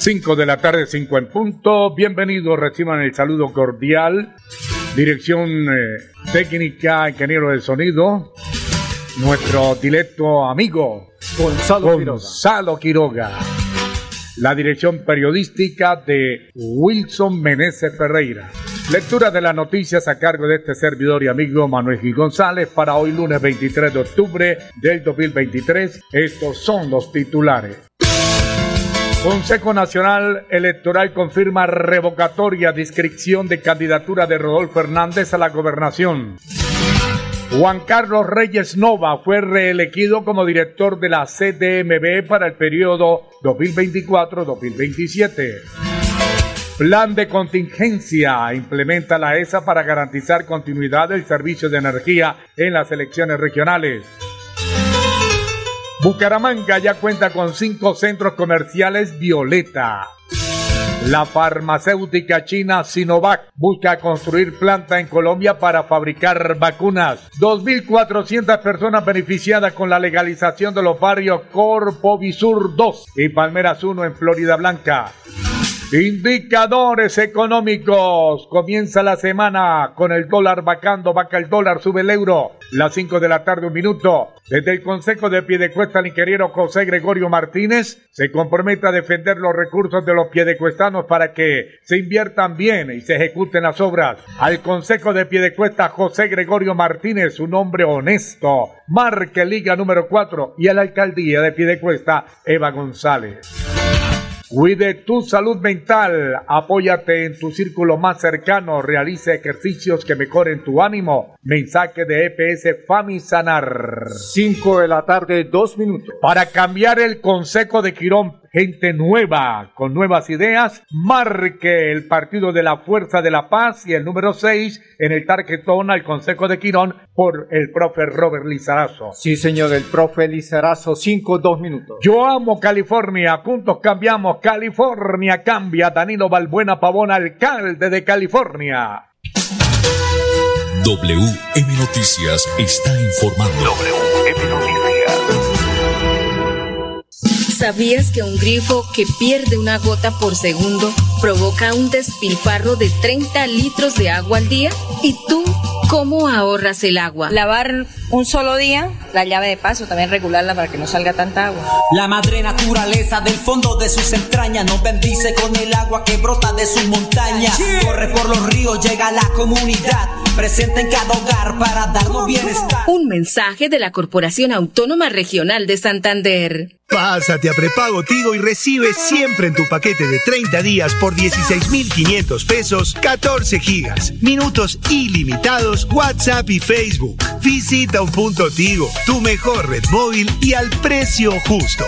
5 de la tarde, 5 en punto. Bienvenidos, reciban el saludo cordial. Dirección eh, técnica, ingeniero de sonido. Nuestro directo amigo Gonzalo, Gonzalo Quiroga. La dirección periodística de Wilson Meneses Ferreira. Lectura de las noticias a cargo de este servidor y amigo Manuel Gil González para hoy lunes 23 de octubre del 2023. Estos son los titulares. Consejo Nacional Electoral confirma revocatoria de inscripción de candidatura de Rodolfo Hernández a la gobernación. Juan Carlos Reyes Nova fue reelegido como director de la CDMB para el periodo 2024-2027. Plan de contingencia implementa la ESA para garantizar continuidad del servicio de energía en las elecciones regionales. Bucaramanga ya cuenta con cinco centros comerciales Violeta. La farmacéutica china Sinovac busca construir planta en Colombia para fabricar vacunas. 2.400 personas beneficiadas con la legalización de los barrios Corpovisur 2 y Palmeras 1 en Florida Blanca. Indicadores económicos. Comienza la semana con el dólar vacando, vaca el dólar, sube el euro. Las 5 de la tarde, un minuto. Desde el Consejo de Piedecuesta, el ingeniero José Gregorio Martínez se compromete a defender los recursos de los piedecuestanos para que se inviertan bien y se ejecuten las obras. Al Consejo de Piedecuesta, José Gregorio Martínez, un hombre honesto, marque Liga número 4 y a la alcaldía de Piedecuesta, Eva González. Cuide tu salud mental, apóyate en tu círculo más cercano, realice ejercicios que mejoren tu ánimo. Mensaje de EPS Famisanar. 5 de la tarde, 2 minutos. Para cambiar el consejo de Quirón, gente nueva, con nuevas ideas, marque el partido de la Fuerza de la Paz y el número 6 en el tarjetón al consejo de Quirón por el profe Robert Lizarazo. Sí, señor, el profe Lizarazo, 5, 2 minutos. Yo amo California, juntos cambiamos. California cambia. Danilo Balbuena Pavón, alcalde de California. WM Noticias está informando. WM Noticias. ¿Sabías que un grifo que pierde una gota por segundo provoca un despilfarro de 30 litros de agua al día? ¿Y tú cómo ahorras el agua? Lavar un solo día, la llave de paso, también regularla para que no salga tanta agua. La madre naturaleza del fondo de sus entrañas nos bendice con el agua que brota de sus montañas. Corre por los ríos, llega a la comunidad, presente en cada hogar para darnos bienestar. Un mensaje de la Corporación Autónoma Regional de Santander. Pásate a prepago Tigo y recibe siempre en tu paquete de 30 días por 16,500 pesos 14 gigas, minutos ilimitados, WhatsApp y Facebook. Visita un punto Tigo, tu mejor red móvil y al precio justo.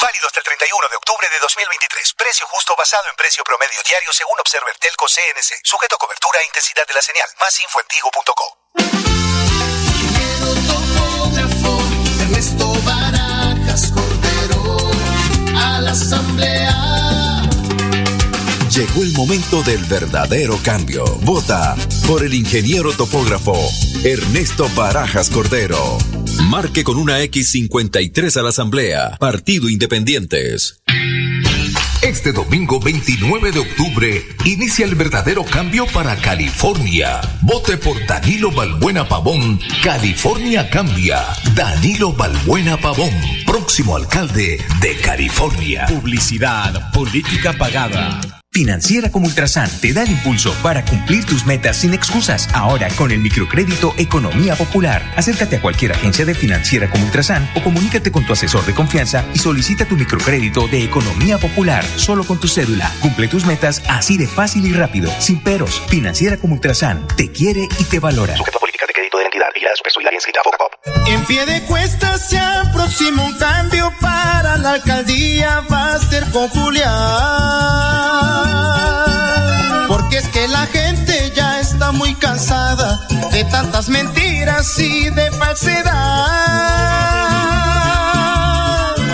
Válido hasta el 31 de octubre de 2023. Precio justo basado en precio promedio diario según Observer Telco CNC. Sujeto a cobertura e intensidad de la señal. Más info en tigo.co. Ernesto Barajas Cordero a la asamblea. Llegó el momento del verdadero cambio. Vota por el ingeniero topógrafo Ernesto Barajas Cordero. Marque con una X53 a la Asamblea. Partido Independientes. Este domingo 29 de octubre inicia el verdadero cambio para California. Vote por Danilo Balbuena Pavón. California cambia. Danilo Balbuena Pavón, próximo alcalde de California. Publicidad, política pagada. Financiera como Ultrasan te da el impulso para cumplir tus metas sin excusas. Ahora con el microcrédito Economía Popular. Acércate a cualquier agencia de Financiera como Ultrasan o comunícate con tu asesor de confianza y solicita tu microcrédito de Economía Popular solo con tu cédula. Cumple tus metas así de fácil y rápido, sin peros. Financiera como Ultrasan te quiere y te valora. Sujeto a política de crédito de la entidad. Vigilada Supersolidaria inscrita a Pop. En pie de cuesta se aproxima un cambio para la alcaldía. Va hacer que la gente ya está muy cansada de tantas mentiras y de falsedad.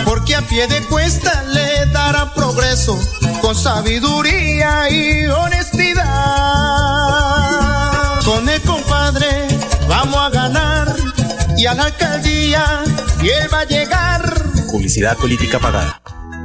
Porque a pie de cuesta le dará progreso con sabiduría y honestidad. Con el compadre vamos a ganar y a la alcaldía y él va a llegar. Publicidad política pagada.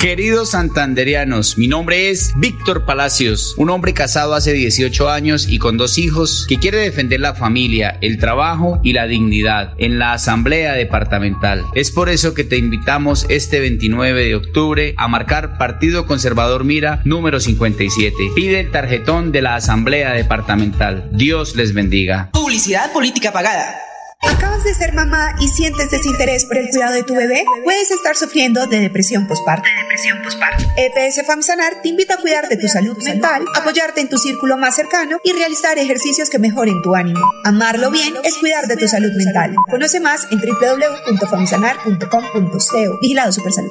Queridos santanderianos, mi nombre es Víctor Palacios, un hombre casado hace 18 años y con dos hijos que quiere defender la familia, el trabajo y la dignidad en la Asamblea Departamental. Es por eso que te invitamos este 29 de octubre a marcar Partido Conservador Mira número 57. Pide el tarjetón de la Asamblea Departamental. Dios les bendiga. Publicidad política pagada. ¿Acabas de ser mamá y sientes desinterés por el cuidado de tu bebé? Puedes estar sufriendo de depresión postparto. depresión postparto. EPS FAMSANAR te invita a cuidar de tu salud mental, apoyarte en tu círculo más cercano y realizar ejercicios que mejoren tu ánimo. Amarlo bien es cuidar de tu salud mental. Conoce más en www.famsanar.com.co. Vigilado Supersalud.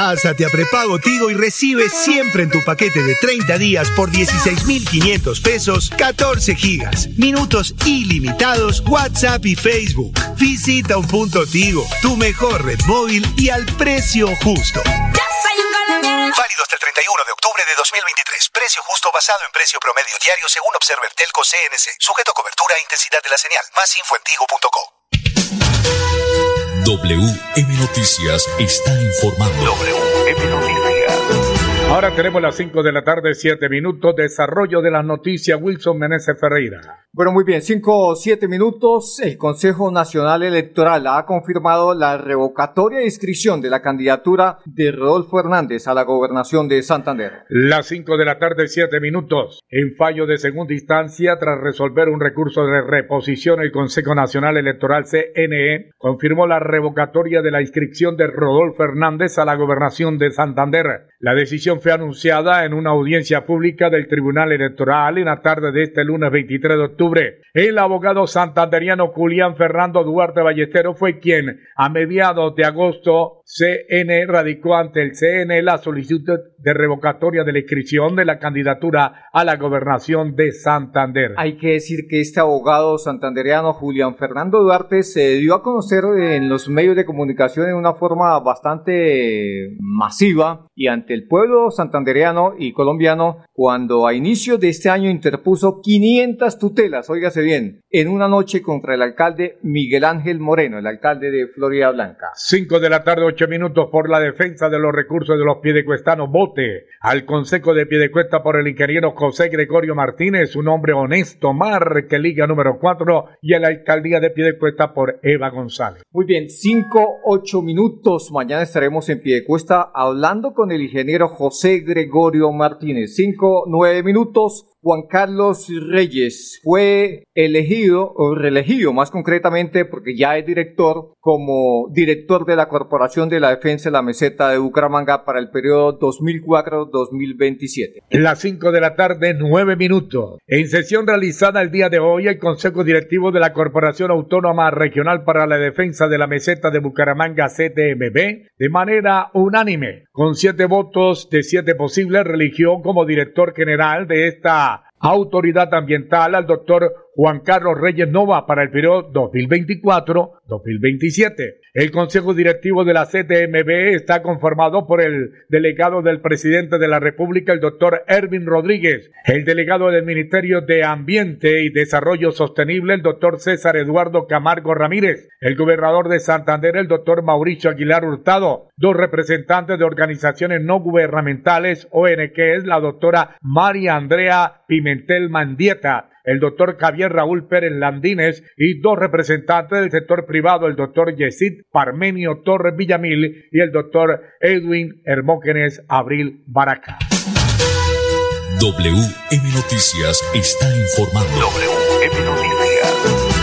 Pásate a prepago Tigo y recibe siempre en tu paquete de 30 días por 16,500 pesos 14 gigas, minutos ilimitados, WhatsApp y Facebook. Visita un punto Tigo, tu mejor red móvil y al precio justo. Válido hasta el 31 de octubre de 2023. Precio justo basado en precio promedio diario según Observer Telco CNC. Sujeto a cobertura e intensidad de la señal. Más info en tigo.co. WM Noticias está informando. WM Noticias. Ahora tenemos las 5 de la tarde, 7 minutos. Desarrollo de las noticias, Wilson Meneses Ferreira. Bueno, muy bien, 5 o 7 minutos. El Consejo Nacional Electoral ha confirmado la revocatoria de inscripción de la candidatura de Rodolfo Hernández a la gobernación de Santander. Las 5 de la tarde, 7 minutos. En fallo de segunda instancia, tras resolver un recurso de reposición, el Consejo Nacional Electoral CNE confirmó la revocatoria de la inscripción de Rodolfo Hernández a la gobernación de Santander. La decisión fue anunciada en una audiencia pública del Tribunal Electoral en la tarde de este lunes 23 de octubre. El abogado santanderiano Julián Fernando Duarte Ballesteros fue quien, a mediados de agosto, CN radicó ante el CN la solicitud de revocatoria de la inscripción de la candidatura a la gobernación de Santander. Hay que decir que este abogado santanderiano Julián Fernando Duarte se dio a conocer en los medios de comunicación de una forma bastante masiva y ante el pueblo santandereano y colombiano cuando a inicio de este año interpuso 500 tutelas, óigase bien, en una noche contra el alcalde Miguel Ángel Moreno, el alcalde de Florida Blanca. 5 de la tarde, 8 minutos por la defensa de los recursos de los piedecuestanos. Vote al Consejo de Piedecuesta por el ingeniero José Gregorio Martínez, un hombre honesto, marque Liga número 4 y a la alcaldía de Piedecuesta por Eva González. Muy bien, 5, 8 minutos. Mañana estaremos en Piedecuesta hablando con el ingeniero José Gregorio Martínez. 5, 9 minutos. Juan Carlos Reyes fue elegido o reelegido más concretamente porque ya es director como director de la Corporación de la Defensa de la Meseta de Bucaramanga para el periodo 2004-2027. Las 5 de la tarde, 9 minutos. En sesión realizada el día de hoy, el Consejo Directivo de la Corporación Autónoma Regional para la Defensa de la Meseta de Bucaramanga, CTMB, de manera unánime, con siete votos de siete posibles, religió como director general de esta autoridad ambiental al doctor Juan Carlos Reyes Nova para el periodo 2024-2027. El Consejo Directivo de la CTMB está conformado por el delegado del presidente de la República, el doctor Ervin Rodríguez, el delegado del Ministerio de Ambiente y Desarrollo Sostenible, el doctor César Eduardo Camargo Ramírez, el gobernador de Santander, el doctor Mauricio Aguilar Hurtado, dos representantes de organizaciones no gubernamentales, ONG, la doctora María Andrea Pimentel Mandieta, el doctor Javier Raúl Pérez Landines y dos representantes del sector privado, el doctor Yesid Parmenio Torres Villamil y el doctor Edwin Hermógenes Abril Baraca. WM Noticias está informando. WM Noticias.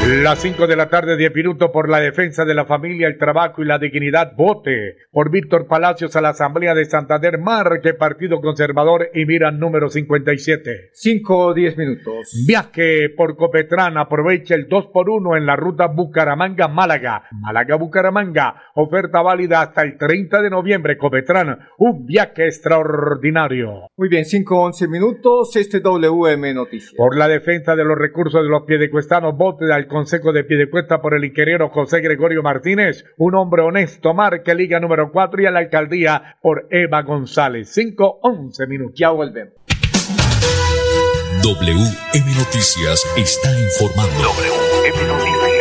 Las 5 de la tarde, 10 minutos por la defensa de la familia, el trabajo y la dignidad. Vote por Víctor Palacios a la Asamblea de Santander. Marque Partido Conservador y mira número 57. 5 o 10 minutos. Viaje por Copetran. Aprovecha el 2 por 1 en la ruta Bucaramanga-Málaga. Málaga-Bucaramanga. Oferta válida hasta el 30 de noviembre. Copetran. Un viaje extraordinario. Muy bien, 5 11 minutos. Este WM Noticias. Por la defensa de los recursos de los piedecuestanos. Vote al Consejo de Piedecuesta por el ingeniero José Gregorio Martínez, un hombre honesto, marque Liga número 4 y a la alcaldía por Eva González. 5, 11 minutos. Ya volvemos. WM Noticias está informando. WM Noticias.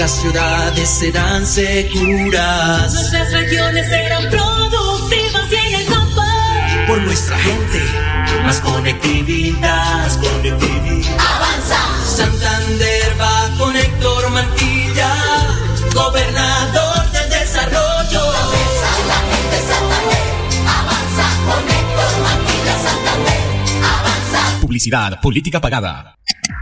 Nuestras ciudades serán seguras. Nuestras regiones serán productivas y en el campo. Por nuestra gente, más conectividad. Más conectividad. Avanza. Santander va con Héctor Mantilla, gobernador del desarrollo. Progresa la gente Santander. Avanza con Héctor Mantilla Santander. Avanza. Publicidad, política pagada.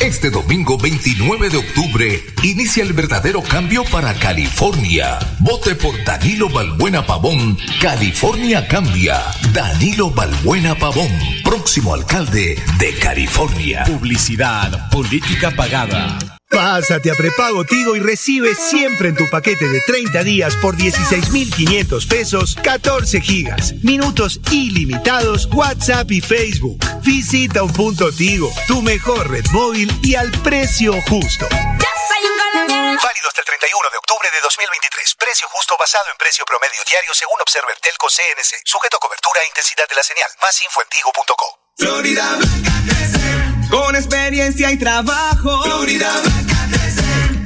Este domingo 29 de octubre inicia el verdadero cambio para California. Vote por Danilo Balbuena Pavón. California cambia. Danilo Balbuena Pavón, próximo alcalde de California. Publicidad, política pagada. Pásate a prepago Tigo y recibe siempre en tu paquete de 30 días por 16,500 pesos 14 gigas, minutos ilimitados, WhatsApp y Facebook. Visita un punto Tigo, tu mejor red móvil y al precio justo. Válido hasta el 31 de octubre de 2023. Precio justo basado en precio promedio diario según Observer Telco CNC. Sujeto a cobertura e intensidad de la señal. Más info en tigo.co. Florida Blanca crece. Con experiencia y trabajo. Florida Blanca.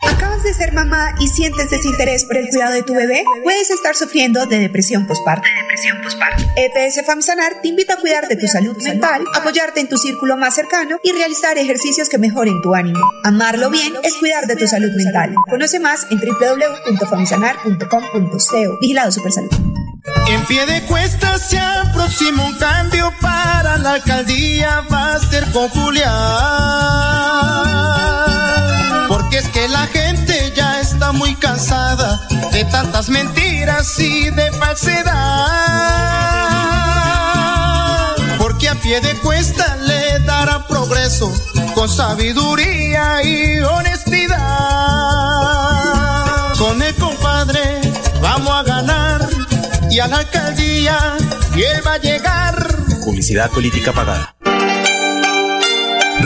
¿Acabas de ser mamá y sientes desinterés por el cuidado de tu bebé? Puedes estar sufriendo de depresión postparto. EPS FAMSANAR te invita a cuidar de tu salud mental, apoyarte en tu círculo más cercano y realizar ejercicios que mejoren tu ánimo. Amarlo bien es cuidar de tu salud mental. Conoce más en www.famsanar.com.co. Vigilado Supersalud. En pie de cuesta se aproxima un cambio para la alcaldía, va a Porque es que la gente ya está muy cansada de tantas mentiras y de falsedad. Porque a pie de cuesta le dará progreso con sabiduría y honestidad. Con el compadre vamos a ganar y a la alcaldía y él va a llegar. Publicidad política pagada.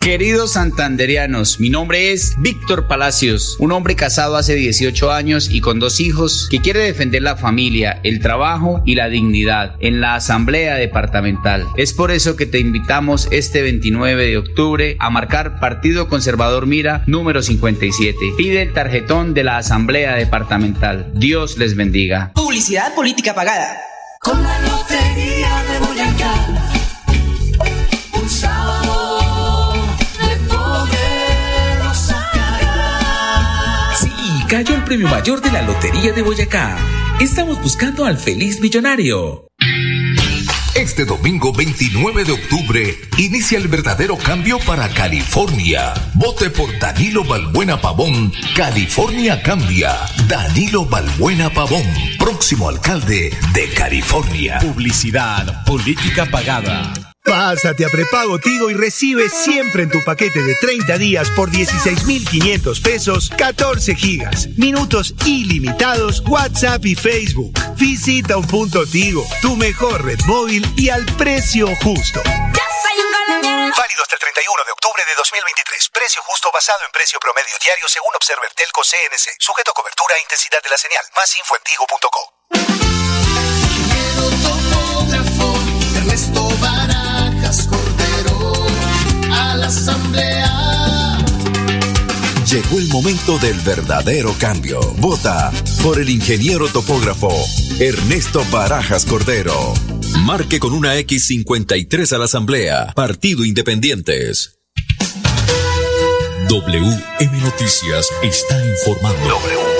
Queridos santanderianos, mi nombre es Víctor Palacios, un hombre casado hace 18 años y con dos hijos que quiere defender la familia, el trabajo y la dignidad en la Asamblea Departamental. Es por eso que te invitamos este 29 de octubre a marcar Partido Conservador Mira número 57. Pide el tarjetón de la Asamblea Departamental. Dios les bendiga. Publicidad política pagada. Con la lotería de Boyacá. Un sábado cayó el premio mayor de la Lotería de Boyacá. Estamos buscando al feliz millonario. Este domingo 29 de octubre inicia el verdadero cambio para California. Vote por Danilo Balbuena Pavón. California cambia. Danilo Balbuena Pavón, próximo alcalde de California. Publicidad, política pagada. Pásate a prepago Tigo y recibe siempre en tu paquete de 30 días por 16,500 pesos 14 gigas, minutos ilimitados, WhatsApp y Facebook. Visita un punto Tigo, tu mejor red móvil y al precio justo. Válido hasta el 31 de octubre de 2023. Precio justo basado en precio promedio diario según Observer Telco CNC. Sujeto a cobertura e intensidad de la señal. Más info en tigo.co. Llegó el momento del verdadero cambio. Vota por el ingeniero topógrafo Ernesto Barajas Cordero. Marque con una X53 a la Asamblea. Partido Independientes. WM Noticias está informando.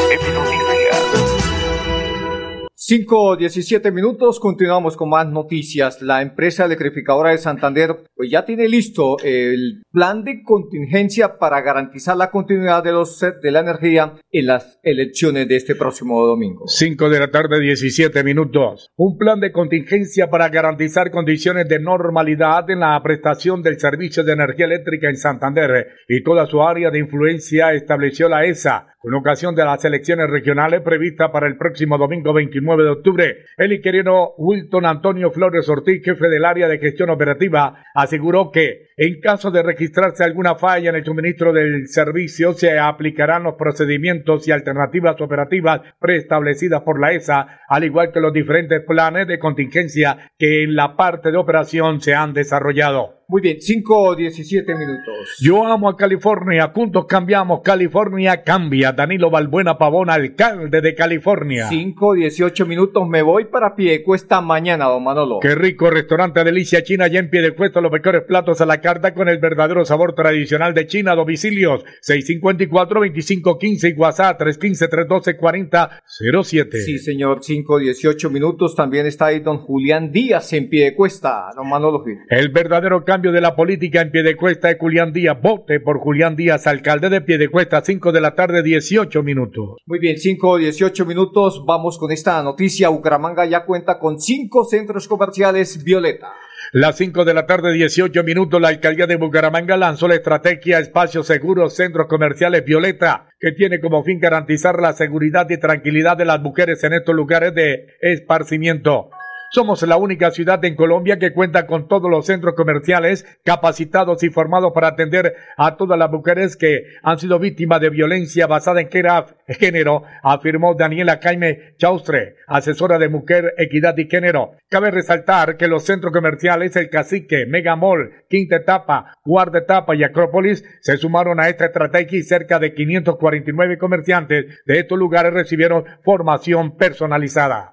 5, 17 minutos, continuamos con más noticias. La empresa electrificadora de Santander pues ya tiene listo el plan de contingencia para garantizar la continuidad de, los, de la energía en las elecciones de este próximo domingo. 5 de la tarde, 17 minutos. Un plan de contingencia para garantizar condiciones de normalidad en la prestación del servicio de energía eléctrica en Santander y toda su área de influencia estableció la ESA con ocasión de las elecciones regionales previstas para el próximo domingo 29 de octubre. El inquilino Wilton Antonio Flores Ortiz, jefe del área de gestión operativa, aseguró que en caso de registrarse alguna falla en el suministro del servicio, se aplicarán los procedimientos y alternativas operativas preestablecidas por la ESA, al igual que los diferentes planes de contingencia que en la parte de operación se han desarrollado. Muy bien, 5, 17 minutos. Yo amo a California, juntos cambiamos, California cambia. Danilo Balbuena Pavón, alcalde de California. 5, 18 minutos, me voy para Piedecuesta mañana, don Manolo. Qué rico restaurante Delicia China, ya en Piedecuesta, los mejores platos a la carta con el verdadero sabor tradicional de China. Domicilios 654-2515 y WhatsApp 315-312-4007. Sí, señor, 5, 18 minutos. También está ahí don Julián Díaz en Piedecuesta, don Manolo Gil. El verdadero cambio de la política en Piedecuesta es Julián Díaz. Vote por Julián Díaz, alcalde de Piedecuesta, 5 de la tarde, 18 minutos. Muy bien, 5, 18 minutos. Vamos con esta noticia. Bucaramanga ya cuenta con cinco centros comerciales Violeta. Las 5 de la tarde, 18 minutos, la alcaldía de Bucaramanga lanzó la estrategia Espacios Seguros Centros Comerciales Violeta, que tiene como fin garantizar la seguridad y tranquilidad de las mujeres en estos lugares de esparcimiento. Somos la única ciudad en Colombia que cuenta con todos los centros comerciales capacitados y formados para atender a todas las mujeres que han sido víctimas de violencia basada en género, afirmó Daniela Jaime Chaustre, asesora de Mujer, Equidad y Género. Cabe resaltar que los centros comerciales El Cacique, Megamall, Quinta Etapa, Guarda Etapa y Acrópolis se sumaron a esta estrategia y cerca de 549 comerciantes de estos lugares recibieron formación personalizada.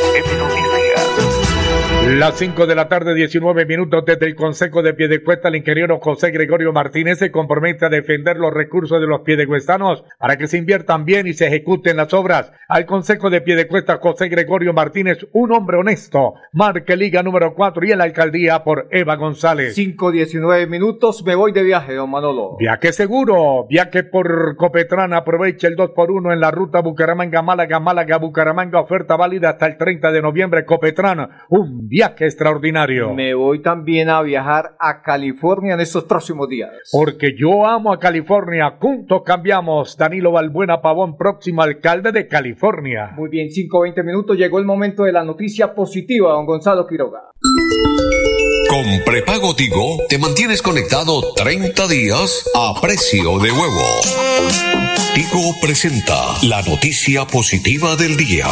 Las 5 de la tarde, 19 minutos desde el Consejo de Piedecuesta, el ingeniero José Gregorio Martínez se compromete a defender los recursos de los piedecuestanos para que se inviertan bien y se ejecuten las obras. Al Consejo de Piedecuesta, José Gregorio Martínez, un hombre honesto, marque Liga número 4 y en la alcaldía por Eva González. 5, 19 minutos, me voy de viaje, don Manolo. Viaje seguro, viaje por Copetrán, aprovecha el 2 por 1 en la ruta Bucaramanga, Málaga, Málaga, Bucaramanga, oferta válida hasta el 30 de noviembre, Copetrán, un viaje extraordinario. Me voy también a viajar a California en estos próximos días. Porque yo amo a California, juntos cambiamos. Danilo Balbuena Pavón, próximo alcalde de California. Muy bien, 5, 20 minutos, llegó el momento de la noticia positiva, don Gonzalo Quiroga. Con prepago Tigo te mantienes conectado 30 días a precio de huevo. Tigo presenta la noticia positiva del día.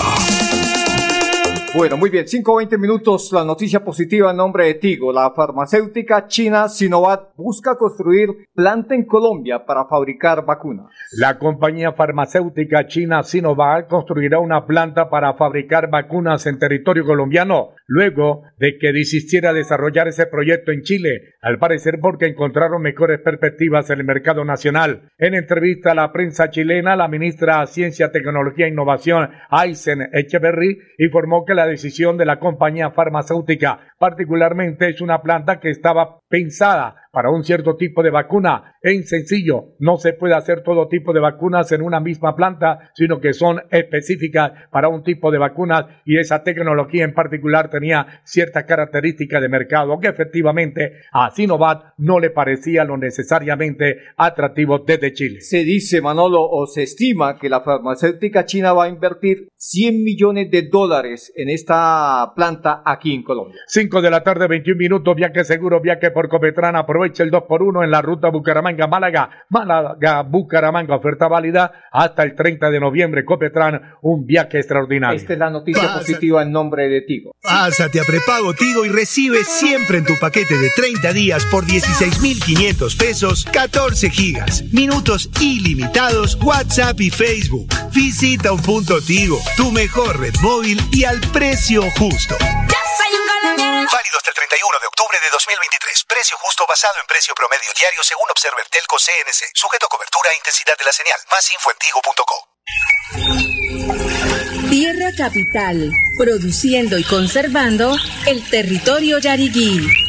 Bueno, muy bien, 5 20 minutos, la noticia positiva en nombre de Tigo. La farmacéutica china Sinovac busca construir planta en Colombia para fabricar vacunas. La compañía farmacéutica china Sinovac construirá una planta para fabricar vacunas en territorio colombiano, luego de que desistiera desarrollar ese proyecto en Chile, al parecer porque encontraron mejores perspectivas en el mercado nacional. En entrevista a la prensa chilena, la ministra de Ciencia, Tecnología e Innovación, Aysen Echeverry, informó que la decisión de la compañía farmacéutica. Particularmente es una planta que estaba pensada para un cierto tipo de vacuna. En sencillo, no se puede hacer todo tipo de vacunas en una misma planta, sino que son específicas para un tipo de vacunas y esa tecnología en particular tenía ciertas características de mercado que efectivamente a Sinovac no le parecía lo necesariamente atractivo desde Chile. Se dice, Manolo, o se estima que la farmacéutica china va a invertir 100 millones de dólares en esta planta aquí en Colombia. 5 de la tarde, 21 minutos, viaje seguro, viaje por Copetrán, aprovecha el 2 por 1 en la ruta Bucaramanga-Málaga, Málaga-Bucaramanga, oferta válida hasta el 30 de noviembre, Copetrán, un viaje extraordinario. Esta es la noticia Pásate. positiva en nombre de Tigo. Pásate a prepago Tigo y recibe siempre en tu paquete de 30 días por 16,500 pesos 14 gigas, minutos ilimitados, WhatsApp y Facebook. Visita un punto Tigo, tu mejor red móvil y al precio justo. Válido hasta el 31 de octubre de 2023. Precio justo basado en precio promedio diario según Observer Telco CNC. Sujeto a cobertura e intensidad de la señal. Más info en. Tierra Capital, produciendo y conservando el territorio yariguí.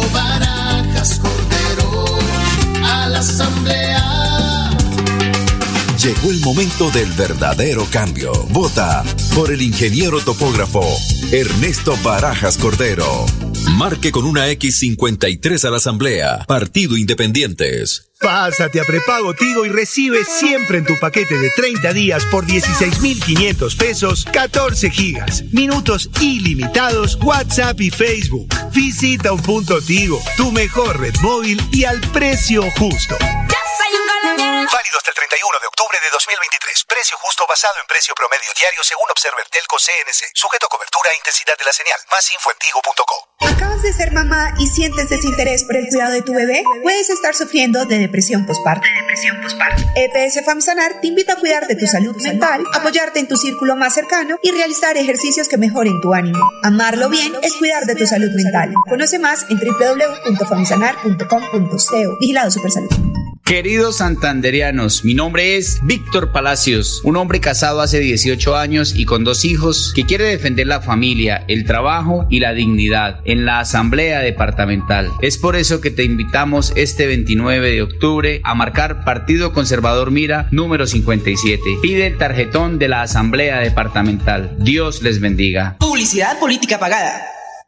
Llegó el momento del verdadero cambio. Vota por el ingeniero topógrafo Ernesto Barajas Cordero. Marque con una X53 a la Asamblea. Partido Independientes. Pásate a prepago Tigo y recibe siempre en tu paquete de 30 días por 16,500 pesos 14 gigas, minutos ilimitados, WhatsApp y Facebook. Visita un punto Tigo, tu mejor red móvil y al precio justo. Válido hasta el 31 de octubre de 2023. Precio justo basado en precio promedio diario según Observer Telco CNC. Sujeto a cobertura e intensidad de la señal. Más info en. ¿Acabas de ser mamá y sientes desinterés por el cuidado de tu bebé? Puedes estar sufriendo de depresión postparto. EPS FAMSANAR te invita a cuidar de tu salud mental, apoyarte en tu círculo más cercano y realizar ejercicios que mejoren tu ánimo. Amarlo bien es cuidar de tu salud mental. Conoce más en www.famsanar.com.co. Vigilado Supersalud. Queridos santanderianos, mi nombre es Víctor Palacios, un hombre casado hace 18 años y con dos hijos que quiere defender la familia, el trabajo y la dignidad en la Asamblea Departamental. Es por eso que te invitamos este 29 de octubre a marcar Partido Conservador Mira número 57. Pide el tarjetón de la Asamblea Departamental. Dios les bendiga. Publicidad política pagada.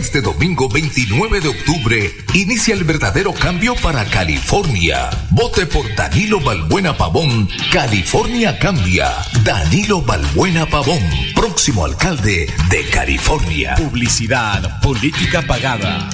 Este domingo 29 de octubre inicia el verdadero cambio para California. Vote por Danilo Balbuena Pavón. California cambia. Danilo Balbuena Pavón, próximo alcalde de California. Publicidad, política pagada.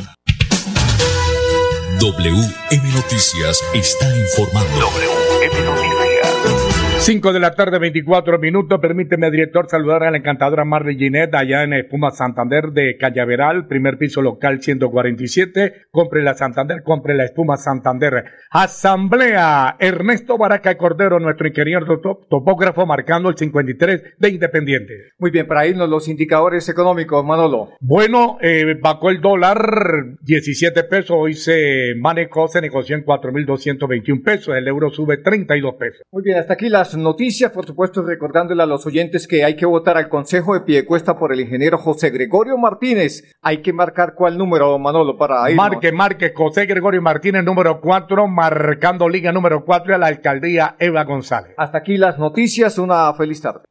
WM Noticias está informando. WM Noticias. 5 de la tarde, 24 minutos. Permíteme, director, saludar a la encantadora Marley Ginette allá en Espuma Santander de Callaveral, primer piso local 147. Compre la Santander, compre la Espuma Santander. Asamblea Ernesto Baraca Cordero, nuestro ingeniero topógrafo, marcando el 53 de Independiente. Muy bien, para irnos los indicadores económicos, Manolo. Bueno, eh, bajó el dólar 17 pesos, hoy se manejó, se negoció en 4.221 pesos, el euro sube 32 pesos. Muy bien, hasta aquí las noticias, por supuesto, recordándole a los oyentes que hay que votar al Consejo de Piedecuesta por el ingeniero José Gregorio Martínez. Hay que marcar cuál número, Manolo, para ir. Marque, marque, José Gregorio Martínez, número 4, marcando liga número 4 a la alcaldía Eva González. Hasta aquí las noticias, una feliz tarde.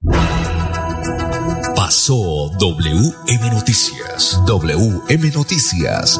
Pasó WM Noticias. WM Noticias.